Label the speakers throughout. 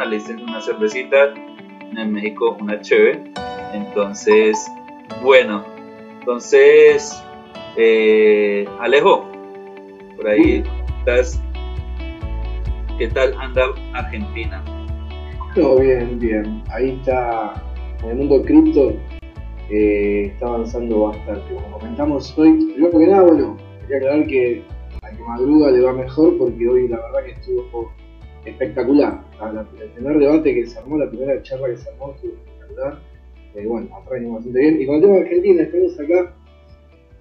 Speaker 1: en Alicia una cervecita, en México una chévere. Entonces, bueno, entonces, eh, Alejo, por ahí estás. ¿Qué tal anda Argentina?
Speaker 2: Todo bien, bien. Ahí está, en el mundo cripto, eh, está avanzando bastante. Como comentamos hoy, primero que nada, bueno, quería aclarar que a que madruga le va mejor porque hoy la verdad que estuvo espectacular. el primer debate que se armó, la primera charla que se armó estuvo espectacular. Eh, bueno, atrás bastante bien. Y con el tema de Argentina, estamos acá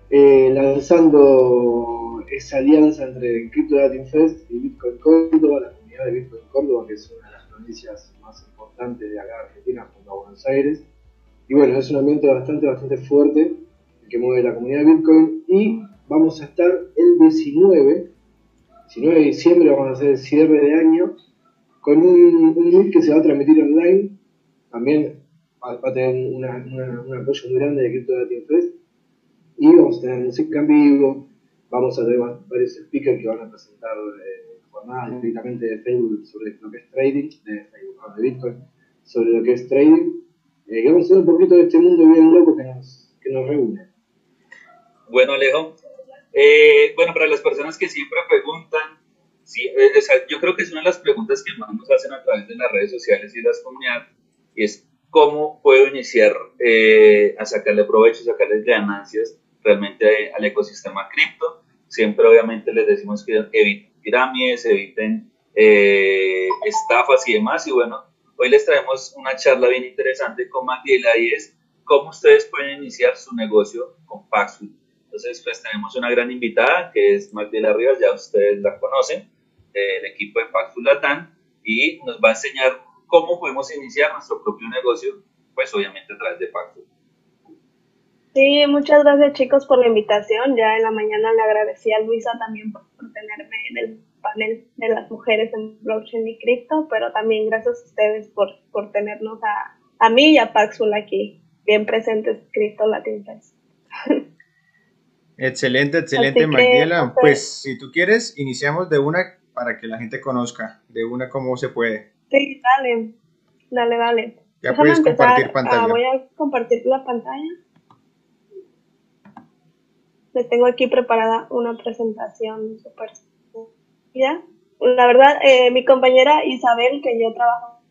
Speaker 2: eh, lanzando esa alianza entre Crypto Latin Fest y Bitcoin Córdoba, la comunidad de Bitcoin Córdoba, que es una de las provincias más importantes de acá de Argentina, junto a Buenos Aires. Y bueno, es un ambiente bastante, bastante fuerte que mueve la comunidad de Bitcoin. Y vamos a estar el 19 19 de diciembre vamos a hacer el cierre de año con un, un que se va a transmitir online. También va, a tener un apoyo muy grande de Crypto Latin Fest. Y vamos a tener música en vivo. Vamos a tener varios speakers que van a presentar eh, jornadas directamente de Facebook sobre lo que es trading, de Facebook, de Bitcoin, sobre lo que es trading. Eh, vamos a hacer un poquito de este mundo bien loco que nos, que nos reúne.
Speaker 1: Bueno, Alejo, eh, bueno, para las personas que siempre preguntan, sí, eh, yo creo que es una de las preguntas que más nos hacen a través de las redes sociales y las comunidades, es cómo puedo iniciar eh, a sacarle provecho, sacarle ganancias realmente al ecosistema cripto. Siempre obviamente les decimos que eviten pirámides, eviten estafas y demás. Y bueno, hoy les traemos una charla bien interesante con Magdiela y es cómo ustedes pueden iniciar su negocio con Paxful entonces, pues tenemos una gran invitada que es Magdalena Rivas, ya ustedes la conocen, del equipo de Paxful Latam, y nos va a enseñar cómo podemos iniciar nuestro propio negocio, pues obviamente a través de Paxful.
Speaker 3: Sí, muchas gracias chicos por la invitación. Ya en la mañana le agradecí a Luisa también por, tenerme en el panel de las mujeres en blockchain y cripto, pero también gracias a ustedes por, por tenernos a, a mí y a Paxful aquí, bien presentes, Cristo Latin Fest.
Speaker 4: Excelente, excelente, Magdiela. Pues si tú quieres, iniciamos de una para que la gente conozca de una cómo se puede.
Speaker 3: Sí, dale, dale, dale.
Speaker 4: Ya puedes compartir pantalla.
Speaker 3: voy a compartir la pantalla. Les tengo aquí preparada una presentación súper ya. La verdad, eh, mi compañera Isabel, que yo trabajo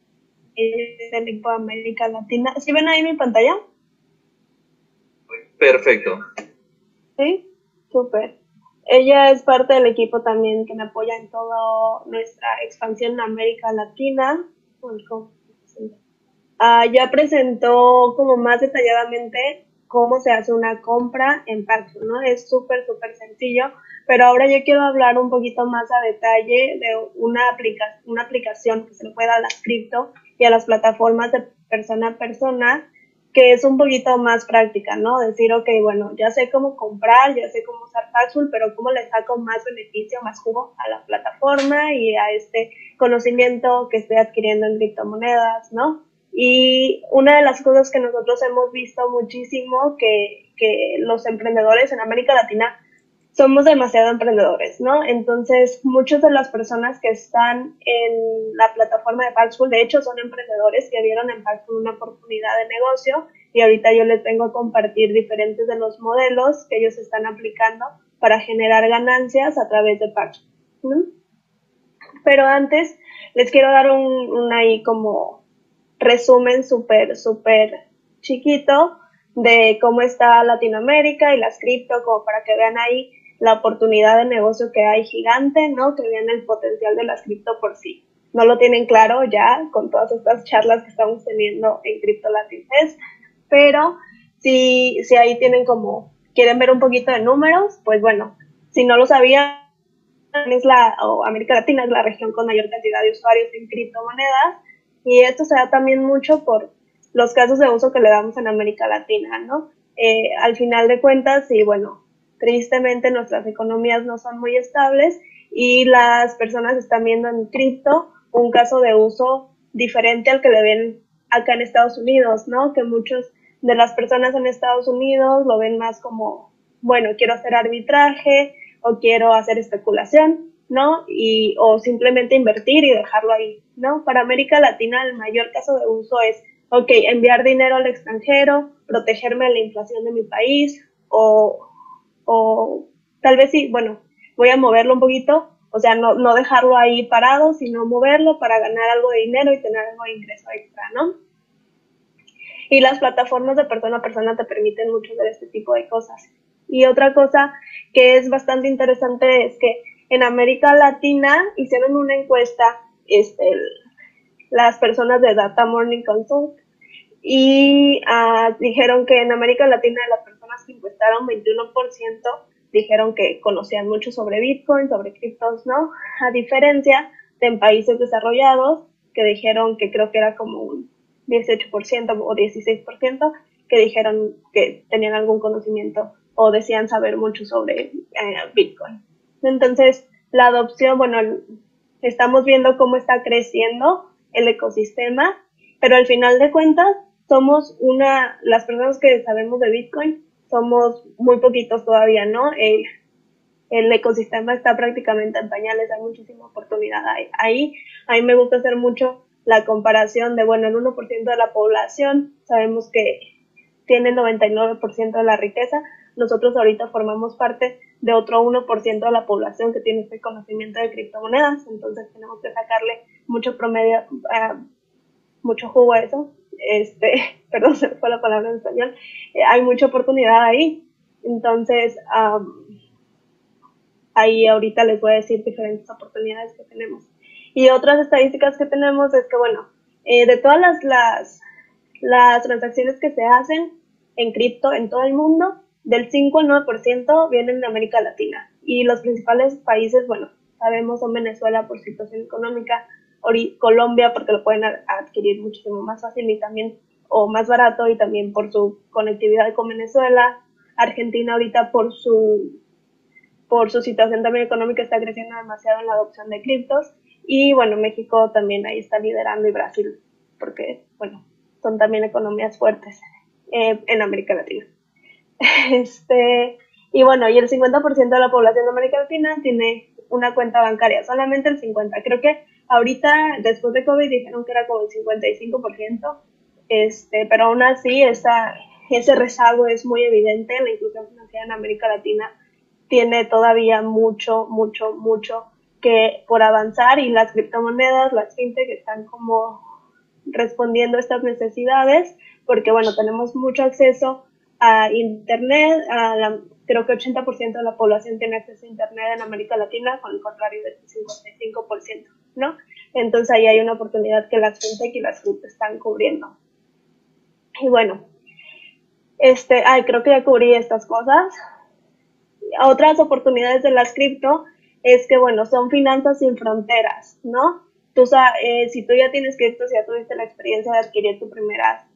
Speaker 3: en el equipo América Latina. ¿Sí ven ahí mi pantalla?
Speaker 1: Perfecto.
Speaker 3: Sí, súper. Ella es parte del equipo también que me apoya en toda nuestra expansión en América Latina. Ah, ya presentó como más detalladamente cómo se hace una compra en Paxful, ¿no? Es súper, súper sencillo, pero ahora yo quiero hablar un poquito más a detalle de una, aplica una aplicación que se le puede dar a las cripto y a las plataformas de persona a persona que es un poquito más práctica, ¿no? Decir, ok, bueno, ya sé cómo comprar, ya sé cómo usar Paxful, pero cómo le saco más beneficio, más jugo a la plataforma y a este conocimiento que estoy adquiriendo en criptomonedas, ¿no? Y una de las cosas que nosotros hemos visto muchísimo que, que los emprendedores en América Latina somos demasiado emprendedores, ¿no? Entonces, muchas de las personas que están en la plataforma de Paxful, de hecho, son emprendedores que vieron en Paxful una oportunidad de negocio y ahorita yo les vengo a compartir diferentes de los modelos que ellos están aplicando para generar ganancias a través de Paxful. ¿no? Pero antes, les quiero dar un, un ahí como resumen súper, súper chiquito de cómo está Latinoamérica y las cripto, como para que vean ahí la oportunidad de negocio que hay gigante, ¿no? Que viene el potencial de las cripto por sí. No lo tienen claro ya con todas estas charlas que estamos teniendo en Crypto Latin pero si, si ahí tienen como, quieren ver un poquito de números, pues bueno, si no lo sabían, es la, o América Latina es la región con mayor cantidad de usuarios en criptomonedas, y esto se da también mucho por los casos de uso que le damos en América Latina, ¿no? Eh, al final de cuentas, y bueno, Tristemente nuestras economías no son muy estables y las personas están viendo en cripto un caso de uso diferente al que le ven acá en Estados Unidos, ¿no? Que muchos de las personas en Estados Unidos lo ven más como, bueno, quiero hacer arbitraje o quiero hacer especulación, ¿no? Y, o simplemente invertir y dejarlo ahí, ¿no? Para América Latina el mayor caso de uso es, ok, enviar dinero al extranjero, protegerme de la inflación de mi país, o, o tal vez sí, bueno, voy a moverlo un poquito, o sea, no, no dejarlo ahí parado, sino moverlo para ganar algo de dinero y tener algo de ingreso extra, ¿no? Y las plataformas de persona a persona te permiten mucho de este tipo de cosas. Y otra cosa que es bastante interesante es que en América Latina hicieron una encuesta, este, las personas de Data Morning Consult, y uh, dijeron que en América Latina las personas que encuestaron, 21% dijeron que conocían mucho sobre Bitcoin, sobre criptos, ¿no? A diferencia de en países desarrollados que dijeron que creo que era como un 18% o 16% que dijeron que tenían algún conocimiento o decían saber mucho sobre eh, Bitcoin. Entonces, la adopción, bueno, estamos viendo cómo está creciendo el ecosistema, pero al final de cuentas somos una, las personas que sabemos de Bitcoin, somos muy poquitos todavía, ¿no? El, ecosistema está prácticamente en pañales, hay muchísima oportunidad ahí. A mí me gusta hacer mucho la comparación de, bueno, el 1% de la población sabemos que tiene el 99% de la riqueza, nosotros ahorita formamos parte de otro 1% de la población que tiene este conocimiento de criptomonedas, entonces tenemos que sacarle mucho promedio, uh, mucho jugo a eso. Este, perdón, se fue la palabra en español. Eh, hay mucha oportunidad ahí. Entonces, um, ahí ahorita les voy a decir diferentes oportunidades que tenemos. Y otras estadísticas que tenemos es que, bueno, eh, de todas las, las, las transacciones que se hacen en cripto en todo el mundo, del 5 al 9% vienen de América Latina. Y los principales países, bueno, sabemos son Venezuela por situación económica, Colombia porque lo pueden adquirir muchísimo más fácil y también o más barato y también por su conectividad con Venezuela, Argentina ahorita por su por su situación también económica está creciendo demasiado en la adopción de criptos y bueno, México también ahí está liderando y Brasil porque bueno, son también economías fuertes eh, en América Latina. Este, y bueno, y el 50% de la población de América Latina tiene una cuenta bancaria, solamente el 50%. Creo que ahorita, después de COVID, dijeron que era como el 55%, este, pero aún así esa, ese rezago es muy evidente. La inclusión financiera en América Latina tiene todavía mucho, mucho, mucho que por avanzar y las criptomonedas, las fintech están como respondiendo a estas necesidades porque bueno, tenemos mucho acceso a Internet, a la, creo que 80% de la población tiene acceso a Internet en América Latina, con el contrario del 55%, ¿no? Entonces ahí hay una oportunidad que las fintech y las cripto están cubriendo. Y bueno, este, ay, creo que ya cubrí estas cosas. Otras oportunidades de las cripto es que, bueno, son finanzas sin fronteras, ¿no? Tú, eh, si tú ya tienes criptos, ya tuviste la experiencia de adquirir tu primera,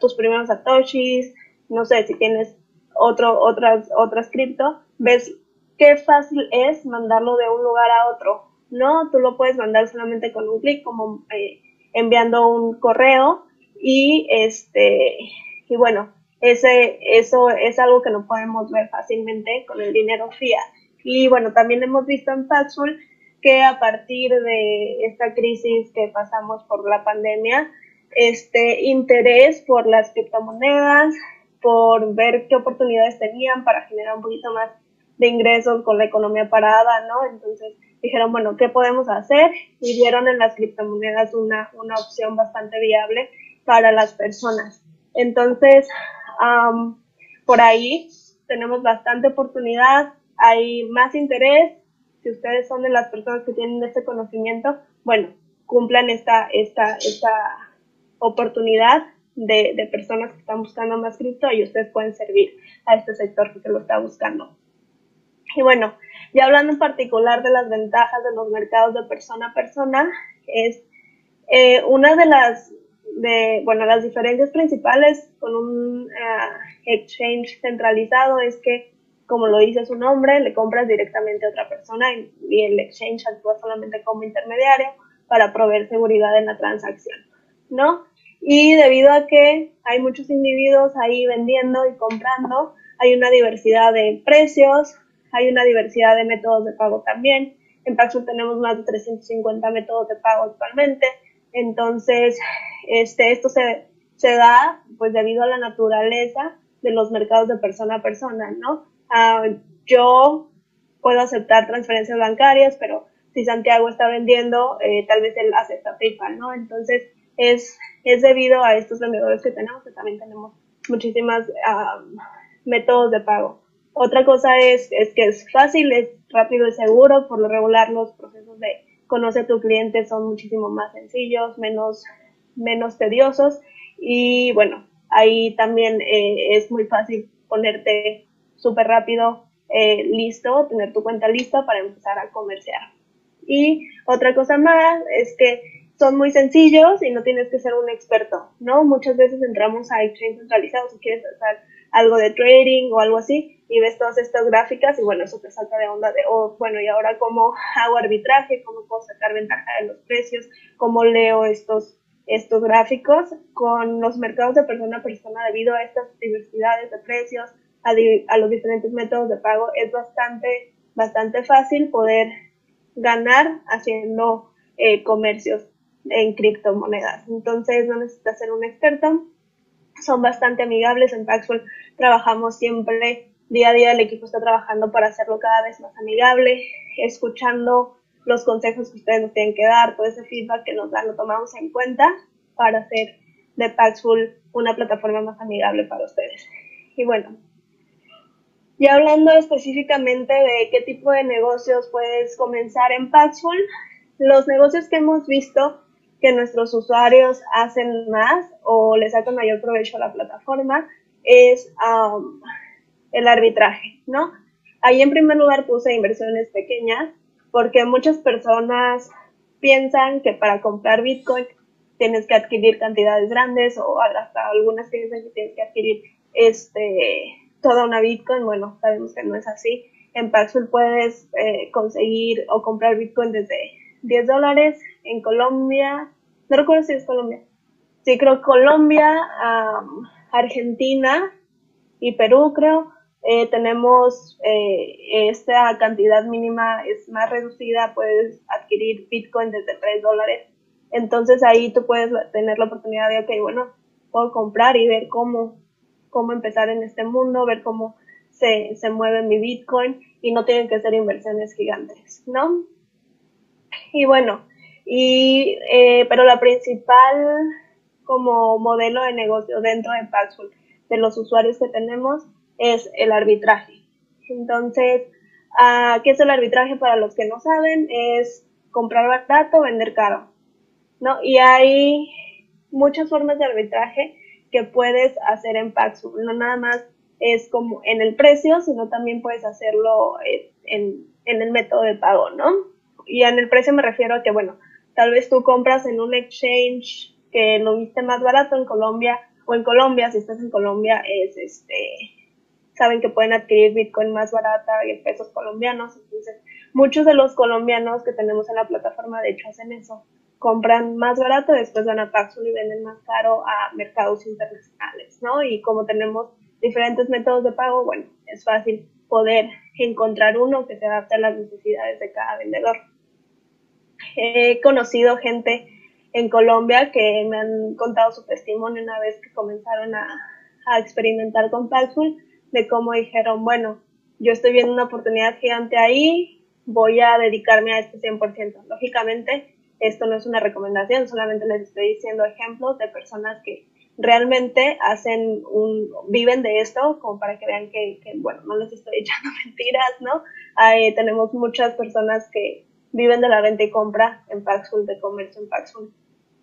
Speaker 3: tus primeros satoshis, no sé, si tienes otro, otras, otras cripto, ves qué fácil es mandarlo de un lugar a otro, ¿no? Tú lo puedes mandar solamente con un clic, como eh, enviando un correo y este, y bueno, ese, eso es algo que no podemos ver fácilmente con el dinero fiat. Y bueno, también hemos visto en Paxful que a partir de esta crisis que pasamos por la pandemia, este interés por las criptomonedas, por ver qué oportunidades tenían para generar un poquito más de ingresos con la economía parada, ¿no? Entonces dijeron, bueno, ¿qué podemos hacer? Y vieron en las criptomonedas una, una opción bastante viable para las personas. Entonces, por ahí tenemos bastante oportunidad, hay más interés. Si ustedes son de las personas que tienen este conocimiento, bueno, cumplan esta, esta, esta oportunidad de, personas que están buscando más cripto y ustedes pueden servir a este sector que se lo está buscando. Y bueno, ya hablando en particular de las ventajas de los mercados de persona a persona, es eh, una de las, bueno, las diferencias principales con un eh, exchange centralizado es que, como lo dice su nombre, le compras directamente a otra persona y, y el exchange actúa solamente como intermediario para proveer seguridad en la transacción, ¿no? Y debido a que hay muchos individuos ahí vendiendo y comprando, hay una diversidad de precios, hay una diversidad de métodos de pago también. En Paxful tenemos más de 350 métodos de pago actualmente. Entonces, este, esto se, se da pues debido a la naturaleza de los mercados de persona a persona, ¿no? Ah, yo puedo aceptar transferencias bancarias, pero si Santiago está vendiendo, eh, tal vez él acepta PayPal, ¿no? Entonces, es, es debido a estos vendedores que tenemos, que también tenemos muchísimas métodos de pago. Otra cosa es, es que es fácil, es rápido y seguro, por lo regular los procesos de conocer a tu cliente son muchísimo más sencillos, menos, menos tediosos y bueno, ahí también eh, es muy fácil ponerte súper rápido eh, listo, tener tu cuenta lista para empezar a comerciar. Y otra cosa más es que son muy sencillos y no tienes que ser un experto, ¿no? Muchas veces entramos a exchange centralizados si quieres hacer algo de trading o algo así y ves todas estas gráficas y bueno, eso te saca de onda de, oh, bueno, y ahora cómo hago arbitraje, cómo puedo sacar ventaja de los precios, cómo leo estos, estos gráficos con los mercados de persona a persona debido a estas diversidades de precios, a, los diferentes métodos de pago, es bastante, bastante fácil poder ganar haciendo eh, comercios en criptomonedas. Entonces no necesitas ser un experto, son bastante amigables. En Paxful trabajamos siempre, día a día el equipo está trabajando para hacerlo cada vez más amigable, escuchando los consejos que ustedes nos tienen que dar, todo ese feedback que nos dan lo tomamos en cuenta para hacer de Paxful una plataforma más amigable para ustedes. Y bueno, y hablando específicamente de qué tipo de negocios puedes comenzar en Paxful, los negocios que hemos visto que nuestros usuarios hacen más o le sacan mayor provecho a la plataforma es um, el arbitraje, ¿no? Ahí en primer lugar puse inversiones pequeñas porque muchas personas piensan que para comprar Bitcoin tienes que adquirir cantidades grandes o hasta algunas piensan que tienes que adquirir este toda una Bitcoin, bueno, sabemos que no es así. En Paxful puedes eh, conseguir o comprar Bitcoin desde 10 dólares. En Colombia, no recuerdo si es Colombia. Sí, creo Colombia, Argentina y Perú, creo. Eh, tenemos eh, esta cantidad mínima es más reducida, puedes adquirir Bitcoin desde 3 dólares. Entonces ahí tú puedes tener la oportunidad de, ok, bueno, puedo comprar y ver cómo cómo empezar en este mundo, ver cómo se, se mueve mi Bitcoin y no tienen que ser inversiones gigantes, ¿no? Y bueno, y, eh, pero la principal como modelo de negocio dentro de Paxful de los usuarios que tenemos es el arbitraje. Entonces, uh, ¿qué es el arbitraje para los que no saben? Es comprar barato, vender caro, ¿no? Y hay muchas formas de arbitraje que puedes hacer en Paxful. No nada más es como en el precio, sino también puedes hacerlo eh, en, en, el método de pago, ¿no? Y en el precio me refiero a que, bueno, tal vez tú compras en un exchange que lo viste más barato en Colombia, o en Colombia, si estás en Colombia, es este, saben que pueden adquirir Bitcoin más barata en pesos colombianos. Entonces, muchos de los colombianos que tenemos en la plataforma, de hecho, hacen eso compran más barato, después van a Paxful y venden más caro a mercados internacionales, ¿no? Y como tenemos diferentes métodos de pago, bueno, es fácil poder encontrar uno que se adapte a las necesidades de cada vendedor. He conocido gente en Colombia que me han contado su testimonio una vez que comenzaron a, experimentar con Paxful, de cómo dijeron, bueno, yo estoy viendo una oportunidad gigante ahí, voy a dedicarme a este 100%. Lógicamente, esto no es una recomendación, solamente les estoy diciendo ejemplos de personas que realmente hacen viven de esto, como para que vean que, bueno, no les estoy echando mentiras, ¿no? tenemos muchas personas que viven de la venta y compra en Paxful, de comercio en Paxful.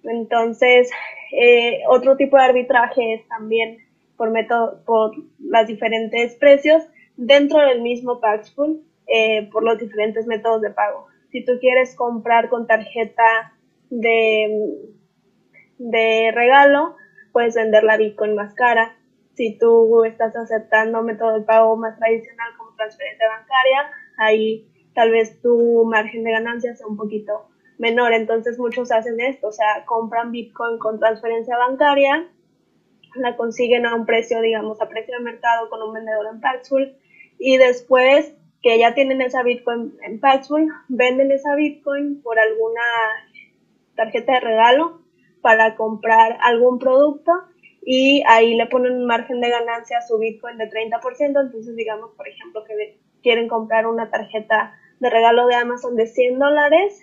Speaker 3: Entonces, eh, otro tipo de arbitraje es también por método, por los diferentes precios dentro del mismo Paxful, eh, por los diferentes métodos de pago. Si tú quieres comprar con tarjeta de, de regalo, puedes vender la Bitcoin más cara. Si tú estás aceptando método de pago más tradicional como transferencia bancaria, ahí tal vez tu margen de ganancia sea un poquito menor. Entonces muchos hacen esto, o sea, compran Bitcoin con transferencia bancaria, la consiguen a un precio, digamos, a precio de mercado con un vendedor en Paxful y después que ya tienen esa Bitcoin en Paxful, venden esa Bitcoin por alguna tarjeta de regalo para comprar algún producto y ahí le ponen un margen de ganancia a su Bitcoin de 30%, entonces digamos, por ejemplo, que quieren comprar una tarjeta de regalo de Amazon de 100 dólares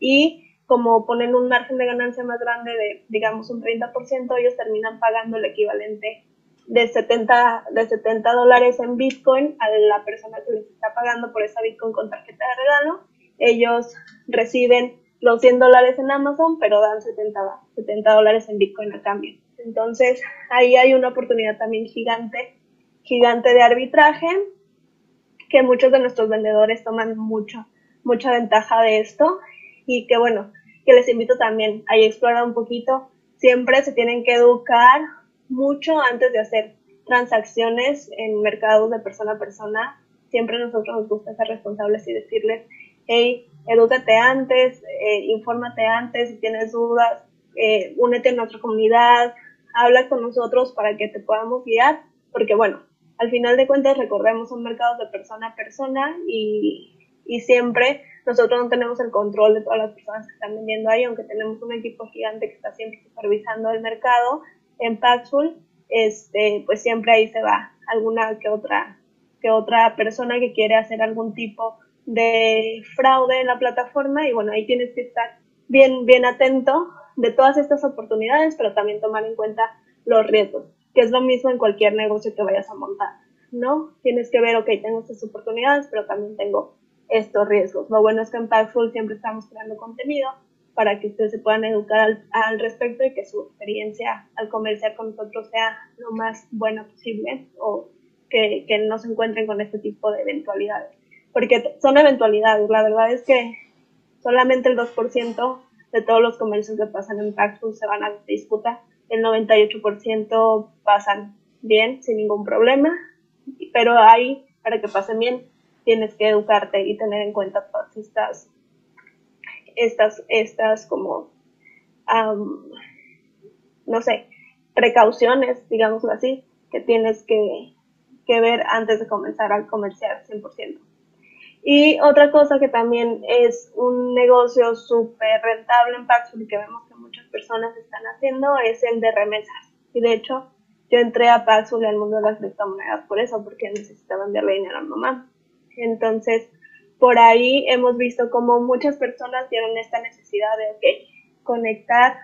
Speaker 3: y como ponen un margen de ganancia más grande de, digamos, un 30%, ellos terminan pagando el equivalente de 70, de 70 dólares en Bitcoin a la persona que les está pagando por esa Bitcoin con tarjeta de regalo. Ellos reciben los 100 dólares en Amazon, pero dan 70, 70 dólares en Bitcoin a cambio. Entonces, ahí hay una oportunidad también gigante, gigante de arbitraje, que muchos de nuestros vendedores toman mucho, mucha ventaja de esto y que bueno, que les invito también a explorar un poquito. Siempre se tienen que educar mucho antes de hacer transacciones en mercados de persona a persona. Siempre a nosotros nos gusta ser responsables y decirles, hey, edúcate antes, eh, infórmate antes, si tienes dudas, eh, únete a nuestra comunidad, habla con nosotros para que te podamos guiar, porque bueno, al final de cuentas recordemos son mercados de persona a persona y, y siempre nosotros no tenemos el control de todas las personas que están vendiendo ahí, aunque tenemos un equipo gigante que está siempre supervisando el mercado. En Paxful, este, pues siempre ahí se va alguna que otra, que otra persona que quiere hacer algún tipo de fraude en la plataforma y bueno, ahí tienes que estar bien, bien atento de todas estas oportunidades, pero también tomar en cuenta los riesgos, que es lo mismo en cualquier negocio que vayas a montar, ¿no? Tienes que ver, ok, tengo estas oportunidades, pero también tengo estos riesgos. Lo bueno es que en Paxful siempre estamos creando contenido para que ustedes se puedan educar al, al, respecto y que su experiencia al comerciar con nosotros sea lo más buena posible o que, que no se encuentren con este tipo de eventualidades. Porque son eventualidades, la verdad es que solamente el 2% de todos los comercios que pasan en Paxful se van a disputa, el 98% pasan bien, sin ningún problema, pero ahí, para que pasen bien, tienes que educarte y tener en cuenta todas estas estas, estas como, no sé, precauciones, digámoslo así, que tienes que, que ver antes de comenzar a comerciar 100%. Y otra cosa que también es un negocio súper rentable en Paxful y que vemos que muchas personas están haciendo es el de remesas. Y de hecho, yo entré a Paxful el mundo de las criptomonedas por eso, porque necesitaba enviarle dinero a mamá. Entonces, por ahí hemos visto como muchas personas tienen esta necesidad de okay, conectar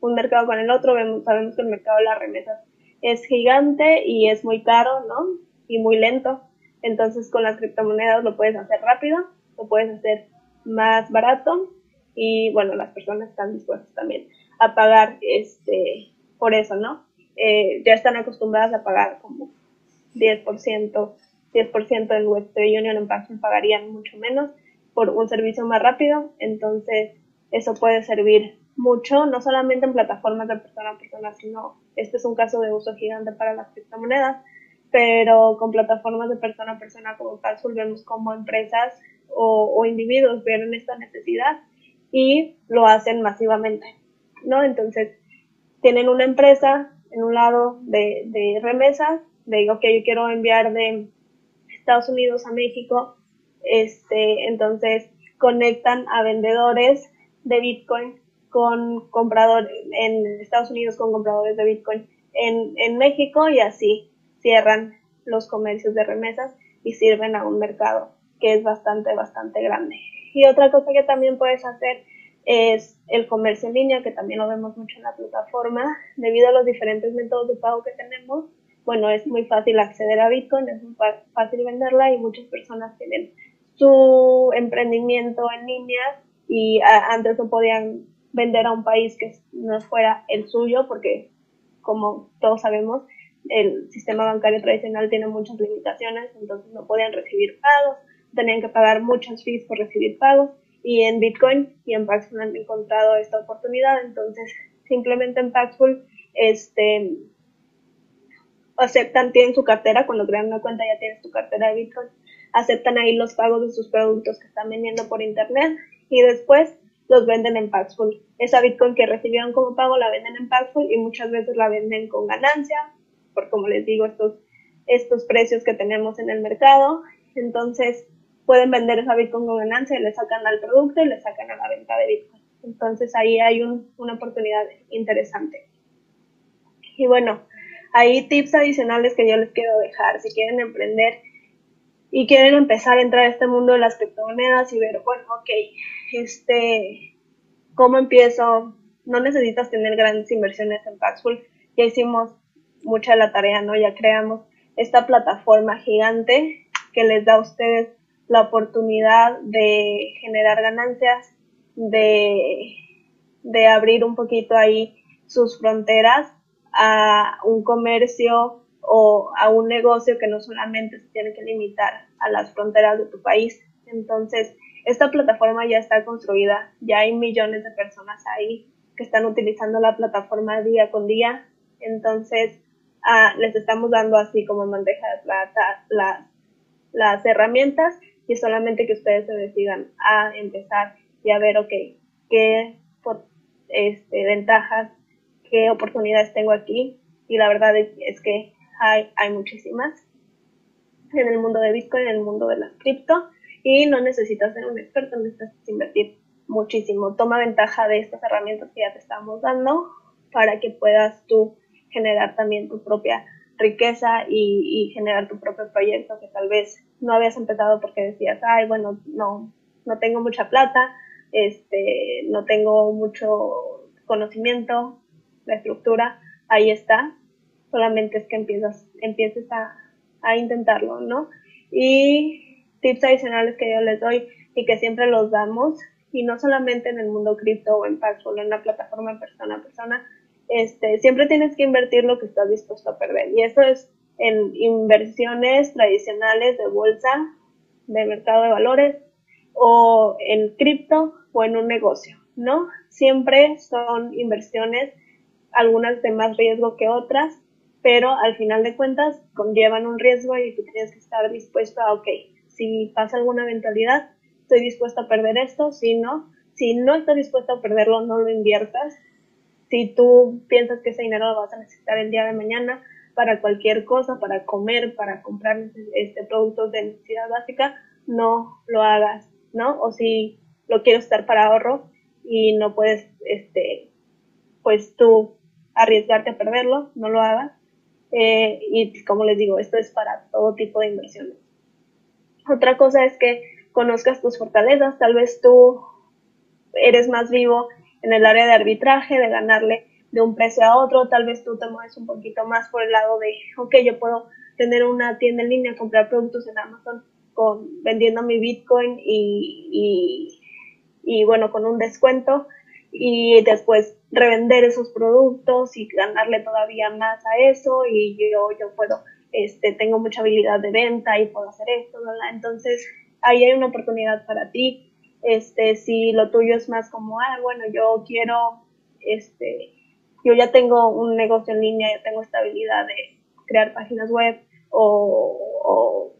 Speaker 3: un mercado con el otro. Vemos, sabemos que el mercado de las remesas es gigante y es muy caro, ¿no? Y muy lento. Entonces con las criptomonedas lo puedes hacer rápido, lo puedes hacer más barato y bueno, las personas están dispuestas también a pagar este por eso, ¿no? Eh, ya están acostumbradas a pagar como 10% 10% en Western Union en Paxful pagarían mucho menos por un servicio más rápido, entonces eso puede servir mucho, no solamente en plataformas de persona a persona, sino este es un caso de uso gigante para las criptomonedas, pero con plataformas de persona a persona como Paxful vemos como empresas o, individuos vieron esta necesidad y lo hacen masivamente, ¿no? Entonces, tienen una empresa en un lado de, de remesas, de que yo quiero enviar de Estados Unidos a México, este, entonces conectan a vendedores de Bitcoin con compradores en Estados Unidos con compradores de Bitcoin en México y así cierran los comercios de remesas y sirven a un mercado que es bastante, bastante grande. Y otra cosa que también puedes hacer es el comercio en línea, que también lo vemos mucho en la plataforma, debido a los diferentes métodos de pago que tenemos bueno, es muy fácil acceder a Bitcoin, es muy fácil venderla y muchas personas tienen su emprendimiento en línea y antes no podían vender a un país que no fuera el suyo porque, como todos sabemos, el sistema bancario tradicional tiene muchas limitaciones, entonces no podían recibir pagos, tenían que pagar muchos fees por recibir pagos y en Bitcoin y en Paxful han encontrado esta oportunidad, entonces simplemente en Paxful este, aceptan, tienen su cartera, cuando crean una cuenta ya tienes tu cartera de Bitcoin, aceptan ahí los pagos de sus productos que están vendiendo por internet y después los venden en Paxful. Esa Bitcoin que recibieron como pago la venden en Paxful y muchas veces la venden con ganancia, por como les digo, estos, estos precios que tenemos en el mercado. Entonces pueden vender esa Bitcoin con ganancia y le sacan al producto y le sacan a la venta de Bitcoin. Entonces ahí hay una oportunidad interesante. Y bueno, hay tips adicionales que yo les quiero dejar. Si quieren emprender y quieren empezar a entrar a este mundo de las criptomonedas y ver, bueno, ok, este, ¿cómo empiezo? No necesitas tener grandes inversiones en Paxful. Ya hicimos mucha la tarea, ¿no? Ya creamos esta plataforma gigante que les da a ustedes la oportunidad de generar ganancias, de, de abrir un poquito ahí sus fronteras a un comercio o a un negocio que no solamente se tiene que limitar a las fronteras de tu país. Entonces, esta plataforma ya está construida, ya hay millones de personas ahí que están utilizando la plataforma día con día. Entonces, les estamos dando así como bandeja de plata las, las herramientas y solamente que ustedes se decidan a empezar y a ver, ok, qué este, ventajas, qué oportunidades tengo aquí. Y la verdad es, que hay, hay muchísimas en el mundo de Bitcoin, en el mundo de la cripto, y no necesitas ser un experto, necesitas invertir muchísimo. Toma ventaja de estas herramientas que ya te estamos dando para que puedas tú generar también tu propia riqueza y, y, generar tu propio proyecto que tal vez no habías empezado porque decías, ay, bueno, no, no tengo mucha plata, este, no tengo mucho conocimiento, la estructura, ahí está, solamente es que empiezas, empieces a, a intentarlo, ¿no? Y tips adicionales que yo les doy y que siempre los damos, y no solamente en el mundo cripto o en Paxful, en la plataforma persona a persona, este, siempre tienes que invertir lo que estás dispuesto a perder. Y eso es en inversiones tradicionales de bolsa, de mercado de valores, o en cripto o en un negocio, ¿no? Siempre son inversiones, algunas de más riesgo que otras, pero al final de cuentas conllevan un riesgo y tú tienes que estar dispuesto a, ok, si pasa alguna eventualidad, estoy dispuesto a perder esto, si no, si no estás dispuesto a perderlo, no lo inviertas. Si tú piensas que ese dinero lo vas a necesitar el día de mañana para cualquier cosa, para comer, para comprar este, productos de necesidad básica, no lo hagas, ¿no? O si lo quieres estar para ahorro y no puedes, este, pues tú arriesgarte a perderlo, no lo hagas. Eh, y como les digo, esto es para todo tipo de inversiones. Otra cosa es que conozcas tus fortalezas, tal vez tú eres más vivo en el área de arbitraje, de ganarle de un precio a otro, tal vez tú te mueves un poquito más por el lado de, ok, yo puedo tener una tienda en línea, comprar productos en Amazon con, vendiendo mi Bitcoin y, y bueno, con un descuento y después revender esos productos y ganarle todavía más a eso y yo, yo puedo, este, tengo mucha habilidad de venta y puedo hacer esto, entonces ahí hay una oportunidad para ti, este, si lo tuyo es más como, ah, bueno, yo quiero, este, yo ya tengo un negocio en línea, yo tengo esta habilidad de crear páginas web o, o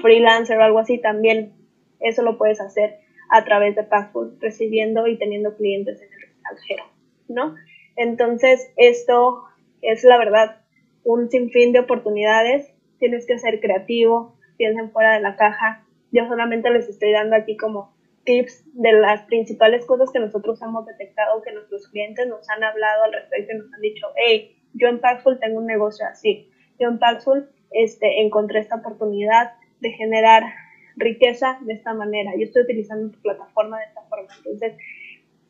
Speaker 3: freelancer o algo así, también eso lo puedes hacer a través de Passport, recibiendo y teniendo clientes en el extranjero, ¿no? Entonces, esto es la verdad un sinfín de oportunidades. Tienes que ser creativo, piensen fuera de la caja. Yo solamente les estoy dando aquí como tips de las principales cosas que nosotros hemos detectado que nuestros clientes nos han hablado al respecto y nos han dicho, hey, yo en Paxful tengo un negocio así. Yo en Paxful este, encontré esta oportunidad de generar riqueza de esta manera. Yo estoy utilizando tu plataforma de esta forma. Entonces,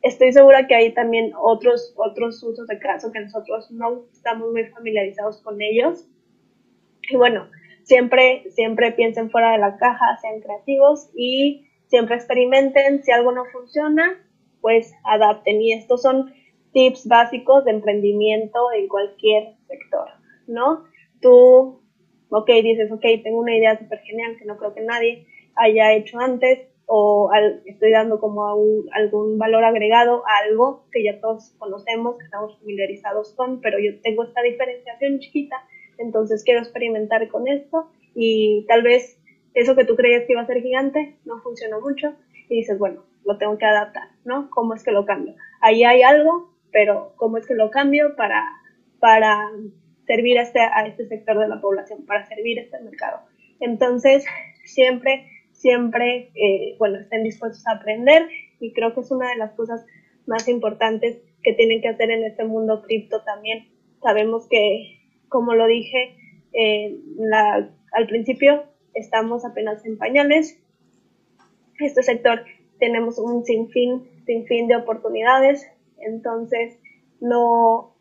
Speaker 3: estoy segura que hay también otros, otros usos de caso que nosotros no estamos muy familiarizados con ellos. Y bueno, siempre, siempre piensen fuera de la caja, sean creativos y siempre experimenten. Si algo no funciona, pues adapten. Y estos son tips básicos de emprendimiento en cualquier sector, ¿no? Tú, ok, dices, ok, tengo una idea súper genial que no creo que nadie haya hecho antes o estoy dando como algún valor agregado a algo que ya todos conocemos, que estamos familiarizados con, pero yo tengo esta diferenciación chiquita, entonces quiero experimentar con esto y tal vez eso que tú creías que iba a ser gigante no funcionó mucho y dices, bueno, lo tengo que adaptar, ¿no? ¿Cómo es que lo cambio? Ahí hay algo, pero ¿cómo es que lo cambio para, para servir a este, a este sector de la población, para servir a este mercado? Entonces, siempre siempre, eh, bueno, estén dispuestos a aprender y creo que es una de las cosas más importantes que tienen que hacer en este mundo cripto también. Sabemos que, como lo dije eh, al principio, estamos apenas en pañales. Este sector tenemos un sinfín, sinfín de oportunidades, entonces no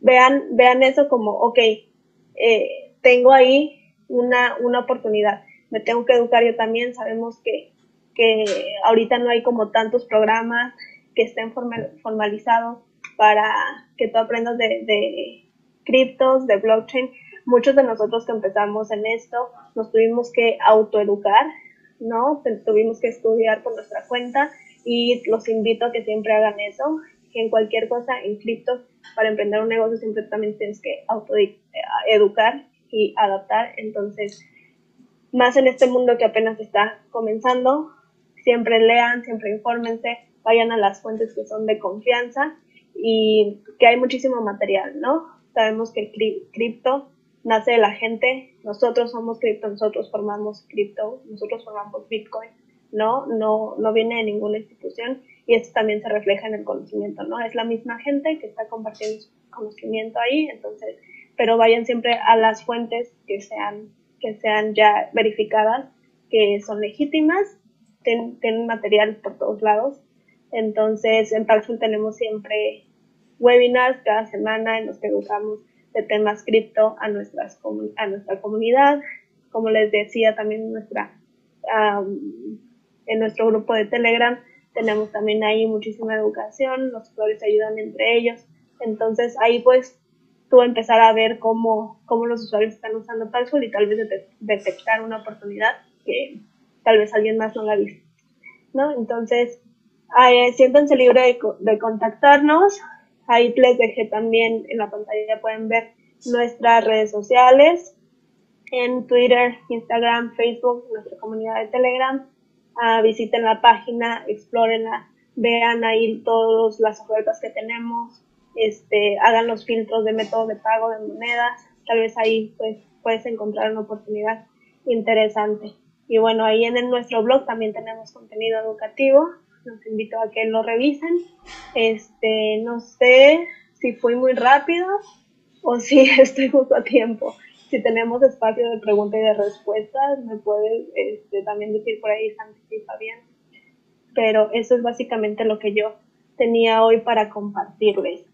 Speaker 3: vean, vean eso como, ok, eh, tengo ahí una, una oportunidad, me tengo que educar yo también, sabemos que, que ahorita no hay como tantos programas que estén formalizados para que tú aprendas de criptos, de blockchain. Muchos de nosotros que empezamos en esto nos tuvimos que autoeducar, ¿no? Tuvimos que estudiar por nuestra cuenta y los invito a que siempre hagan eso. En cualquier cosa, en criptos, para emprender un negocio siempre también tienes que autoeducar y adaptar. Entonces, más en este mundo que apenas está comenzando, siempre lean, siempre infórmense, vayan a las fuentes que son de confianza y que hay muchísimo material, ¿no? Sabemos que cripto nace de la gente, nosotros somos cripto, nosotros formamos cripto, nosotros formamos Bitcoin, ¿no? No, no viene de ninguna institución y esto también se refleja en el conocimiento, ¿no? Es la misma gente que está compartiendo su conocimiento ahí, entonces, pero vayan siempre a las fuentes que sean, que sean ya verificadas, que son legítimas, tienen material por todos lados entonces, en Paxful tenemos siempre webinars cada semana en los que educamos de temas cripto a, nuestras, a nuestra comunidad. Como les decía, también en, nuestra, en nuestro grupo de Telegram tenemos también ahí muchísima educación, los flores ayudan entre ellos. Entonces, ahí pues tú empezar a ver cómo, cómo los usuarios están usando Paxful y tal vez detectar una oportunidad que tal vez alguien más no la ha visto. ¿no? Entonces, Ay, siéntanse libres de, contactarnos. Ahí les dejé también en la pantalla, pueden ver nuestras redes sociales en Twitter, Instagram, Facebook, nuestra comunidad de Telegram. Ah, visiten la página, explórenla, vean ahí todas las ofertas que tenemos, este, hagan los filtros de método de pago de monedas. Tal vez ahí pues, puedes encontrar una oportunidad interesante. Y bueno, ahí en nuestro blog también tenemos contenido educativo los invito a que lo revisen. Este, no sé si fui muy rápido o si estoy justo a tiempo. Si tenemos espacio de pregunta y de respuestas, me puedes este, también decir por ahí, Santi, si está bien. Pero eso es básicamente lo que yo tenía hoy para compartirles.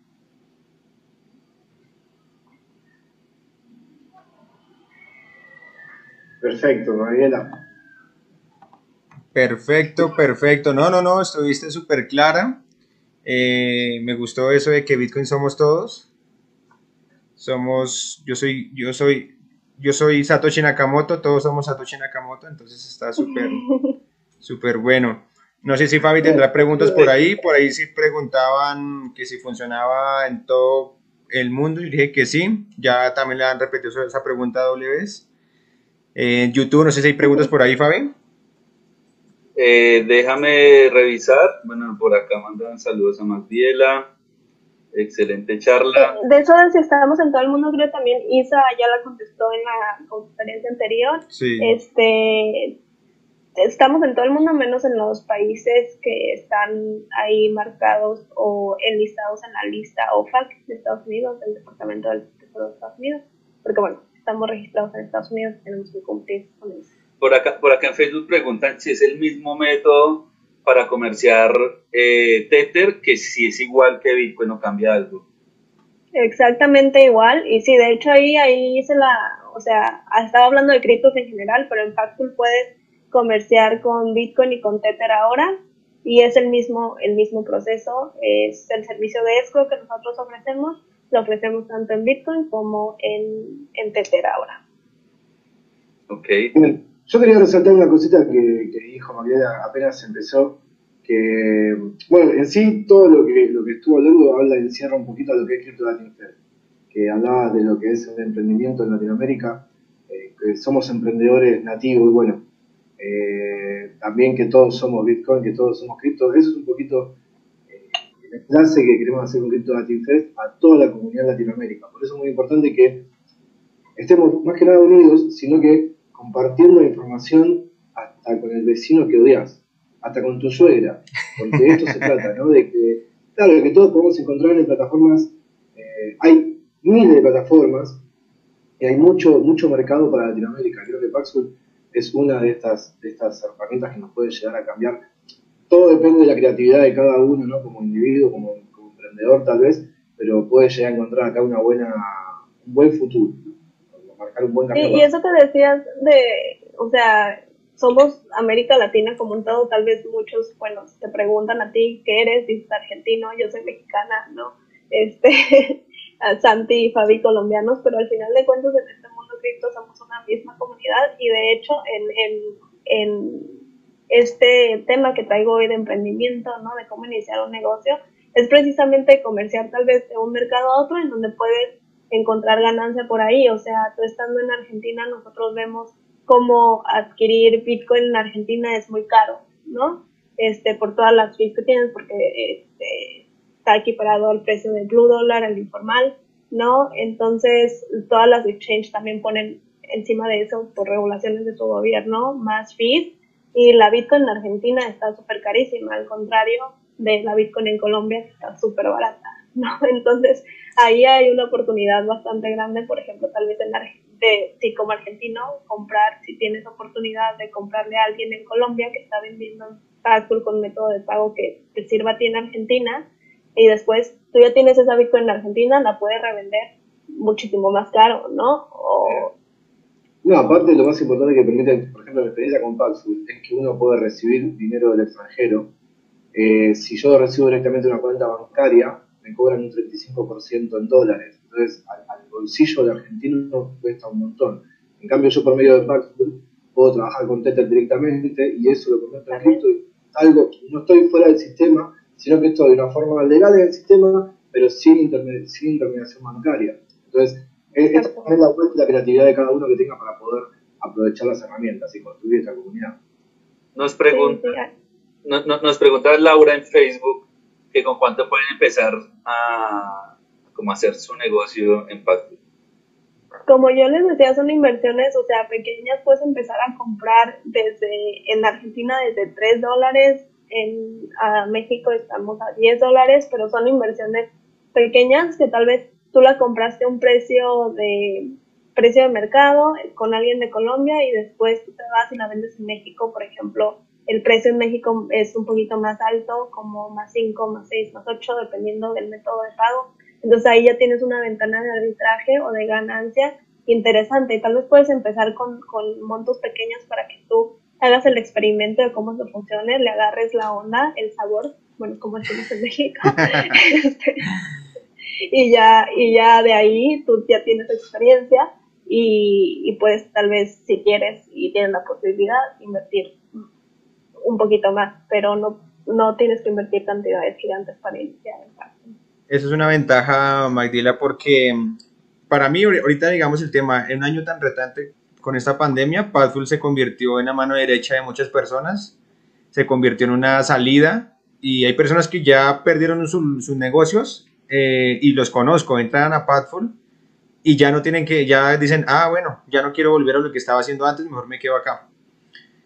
Speaker 2: Perfecto, Mariela.
Speaker 4: Perfecto, perfecto. No, no, no, estuviste súper clara. Eh, me gustó eso de que Bitcoin somos todos. Somos, yo soy, yo soy, yo soy Satoshi Nakamoto, todos somos Satoshi Nakamoto, entonces está súper, súper bueno. No sé si Fabi tendrá preguntas por ahí, por ahí sí preguntaban que si funcionaba en todo el mundo, y dije que sí, ya también le han repetido esa pregunta doble vez. En YouTube, no sé si hay preguntas por ahí, Fabi.
Speaker 1: Eh, déjame revisar. Bueno, por acá mandan saludos a Magdiela. Excelente charla.
Speaker 3: De eso, si estamos en todo el mundo, creo también Isa ya la contestó en la conferencia anterior. Sí. Este, estamos en todo el mundo, menos en los países que están ahí marcados o enlistados en la lista OFAC de Estados Unidos, del Departamento del Tesoro de Estados Unidos. Porque, bueno, estamos registrados en Estados Unidos, tenemos que cumplir con eso.
Speaker 1: Por acá, por acá en Facebook preguntan si es el mismo método para comerciar eh, Tether, que si es igual que Bitcoin o cambia algo.
Speaker 3: Exactamente igual, y sí, de hecho ahí, ahí se la, o sea, estaba hablando de criptos en general, pero en Factul puedes comerciar con Bitcoin y con Tether ahora, y es el mismo, el mismo proceso, es el servicio de escrow que nosotros ofrecemos, lo ofrecemos tanto en Bitcoin como en, en Tether ahora.
Speaker 1: Ok.
Speaker 2: Yo quería resaltar una cosita que, dijo María apenas empezó, que, bueno, en sí todo lo que, lo que estuvo hablando habla, encierra un poquito a lo que es Crypto Latin que hablaba de lo que es el emprendimiento en Latinoamérica, eh, que somos emprendedores nativos, y bueno, eh, también que todos somos Bitcoin, que todos somos cripto, eso es un poquito eh, enlace que queremos hacer con Crypto Latin Fest a toda la comunidad Latinoamérica. Por eso es muy importante que estemos más que nada unidos, sino que compartiendo información hasta con el vecino que odias, hasta con tu suegra. porque de esto se trata, ¿no? De que, claro, que todos podemos encontrar en plataformas, eh, hay miles de plataformas y hay mucho, mucho mercado para Latinoamérica. Creo que Paxful es una de estas, de estas herramientas que nos puede llegar a cambiar. Todo depende de la creatividad de cada uno, ¿no? Como individuo, como, emprendedor tal vez, pero puede llegar a encontrar acá una buena, un buen futuro,
Speaker 3: marcar un buen camino. y eso que decías de, o sea, somos América Latina como un todo, tal vez muchos, bueno, te preguntan a ti qué eres, dices argentino, yo soy mexicana, ¿no? Este, Santi y Fabi colombianos, pero al final de cuentas en este mundo cripto somos una misma comunidad y de hecho en, en, este tema que traigo hoy de emprendimiento, ¿no? De cómo iniciar un negocio, es precisamente comerciar tal vez de un mercado a otro en donde puedes encontrar ganancia por ahí, o sea, tú estando en Argentina nosotros vemos cómo adquirir Bitcoin en Argentina es muy caro, ¿no? Este, por todas las fees que tienes, porque este, está equiparado al precio del Blue Dollar, al informal, ¿no? Entonces, todas las exchanges también ponen encima de eso, por regulaciones de su gobierno, más fees. Y la Bitcoin en Argentina está súper carísima, al contrario de la Bitcoin en Colombia, está súper barata, ¿no? Entonces, ahí hay una oportunidad bastante grande, por ejemplo, tal vez en de, si como argentino, comprar, si tienes oportunidad de comprarle a alguien en Colombia que está vendiendo Paxful con método de pago que te sirva a ti en Argentina, y después tú ya tienes esa Bitcoin en Argentina, la puedes revender muchísimo más caro, ¿no?
Speaker 2: No, aparte lo más importante que permite, por ejemplo, la experiencia con Paxful es que uno puede recibir dinero del extranjero. Eh, si yo recibo directamente una cuenta bancaria, me cobran un 35% en dólares. Entonces, al, bolsillo del argentino cuesta un montón. En cambio, yo por medio de Paxful puedo trabajar con Tether directamente y eso lo convierto en cripto. Algo, no estoy fuera del sistema, sino que estoy de una forma legal en el sistema, pero sin, intermediación bancaria. Entonces, es, es poner la vuelta y la creatividad de cada uno que tenga para poder aprovechar las herramientas y construir esta comunidad.
Speaker 1: Nos pregunta, nos pregunta Laura en Facebook que con cuánto pueden empezar a como hacer su negocio en Paxful.
Speaker 3: Como yo les decía, son inversiones, o sea, pequeñas, puedes empezar a comprar desde, en Argentina desde 3 dólares, en México estamos a 10 dólares, pero son inversiones pequeñas que tal vez tú la compraste a un precio de precio de mercado con alguien de Colombia y después tú te vas y la vendes en México, por ejemplo, el precio en México es un poquito más alto, como más 5, más 6, más 8, dependiendo del método de pago. Entonces ahí ya tienes una ventana de arbitraje o de ganancia interesante. Tal vez puedes empezar con, con montos pequeños para que tú hagas el experimento de cómo se funcione, le agarres la onda, el sabor, bueno, como decimos en México. Este, y ya, y ya de ahí tú ya tienes experiencia y, y puedes tal vez, si quieres y tienes la posibilidad, invertir un poquito más, pero no, no tienes que invertir cantidades gigantes para iniciar el
Speaker 4: Eso es una ventaja, Magdila, porque para mí, ahorita digamos el tema, en un año tan retante con esta pandemia, Padful se convirtió en la mano derecha de muchas personas, se convirtió en una salida y hay personas que ya perdieron sus negocios eh, y los conozco, entran a Padful y ya no tienen que, ya dicen, ah, bueno, ya no quiero volver a lo que estaba haciendo antes, mejor me quedo acá.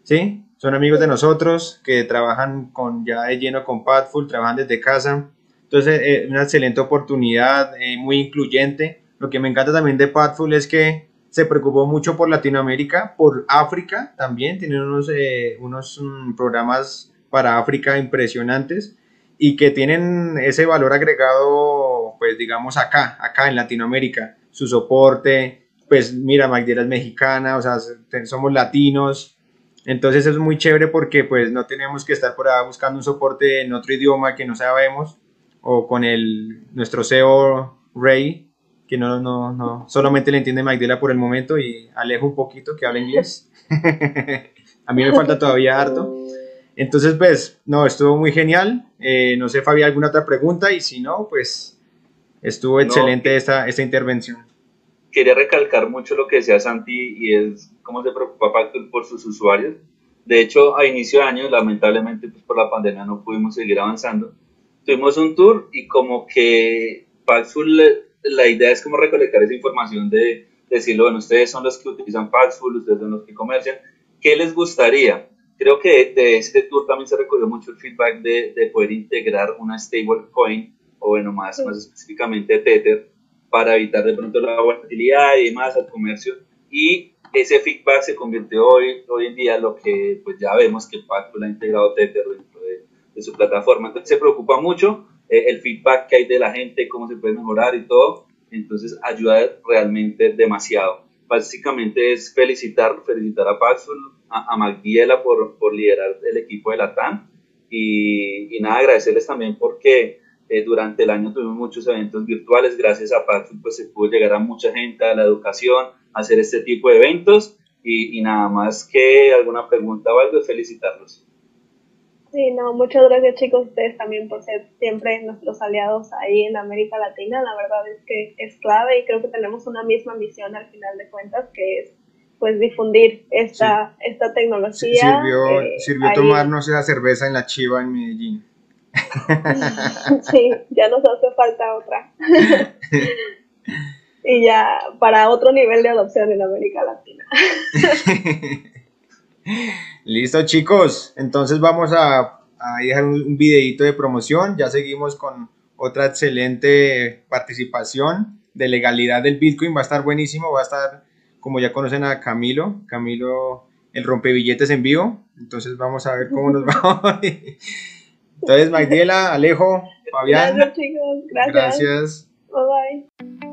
Speaker 4: ¿Sí? Son amigos de nosotros que trabajan con, ya de lleno con Padful, trabajan desde casa. Entonces, es eh, una excelente oportunidad, eh, muy incluyente. Lo que me encanta también de Padful es que se preocupó mucho por Latinoamérica, por África también. Tienen unos, eh, unos mm, programas para África impresionantes y que tienen ese valor agregado, pues digamos acá, acá en Latinoamérica. Su soporte, pues mira, Magdiela es mexicana, o sea, somos latinos, entonces es muy chévere porque pues no tenemos que estar por ahí buscando un soporte en otro idioma que no sabemos o con el nuestro CEO Ray que no, no, no solamente le entiende Magdela por el momento y Alejo un poquito que habla inglés. A mí me falta todavía harto. Entonces pues no, estuvo muy genial. Eh, no sé Fabi, alguna otra pregunta y si no pues estuvo excelente esta, esta intervención
Speaker 1: quería recalcar mucho lo que decía Santi y es cómo se preocupa por sus usuarios. De hecho, a inicio de año, lamentablemente, pues por la pandemia no pudimos seguir avanzando. Tuvimos un tour y como que Paxful, la idea es como recolectar esa información de, decirlo, bueno, ustedes son los que utilizan Paxful, ustedes son los que comercian, ¿qué les gustaría? creo que de este tour también se recogió mucho el feedback de, de poder integrar una stablecoin, o bueno, más, más específicamente Tether, para evitar de pronto la volatilidad y demás al comercio. Y ese feedback se convirtió hoy, hoy en día lo que pues ya vemos que Paxful ha integrado Tether dentro de, de, su plataforma. Entonces se preocupa mucho eh, el feedback que hay de la gente, cómo se puede mejorar y todo. Entonces ayuda realmente demasiado. Básicamente es felicitar, felicitar a Paxful, a, a Magdiela por, por liderar el equipo de la TAM y, y nada, agradecerles también porque eh, durante el año tuvimos muchos eventos virtuales, gracias a Paxful pues se pudo llegar a mucha gente, a la educación, hacer este tipo de eventos y, y nada más que alguna pregunta o algo, felicitarlos.
Speaker 3: Sí, no, muchas gracias chicos ustedes también por ser siempre nuestros aliados ahí en América Latina. La verdad es que es clave y creo que tenemos una misma misión al final de cuentas que es pues difundir esta, sí. esta tecnología. Sí,
Speaker 4: sirvió, eh, sirvió tomarnos esa cerveza en la Chiva en Medellín.
Speaker 3: sí, ya nos hace falta otra. y ya para otro nivel de adopción en América Latina.
Speaker 4: Listo chicos, entonces vamos a, a dejar un, un videito de promoción, ya seguimos con otra excelente participación de legalidad del Bitcoin, va a estar buenísimo, va a estar, como ya conocen a Camilo, Camilo el rompebilletes en vivo, entonces vamos a ver cómo nos va hoy. Entonces, Magdiela, Alejo, Fabián.
Speaker 3: Gracias chicos, gracias.
Speaker 4: Gracias.
Speaker 3: Bye bye.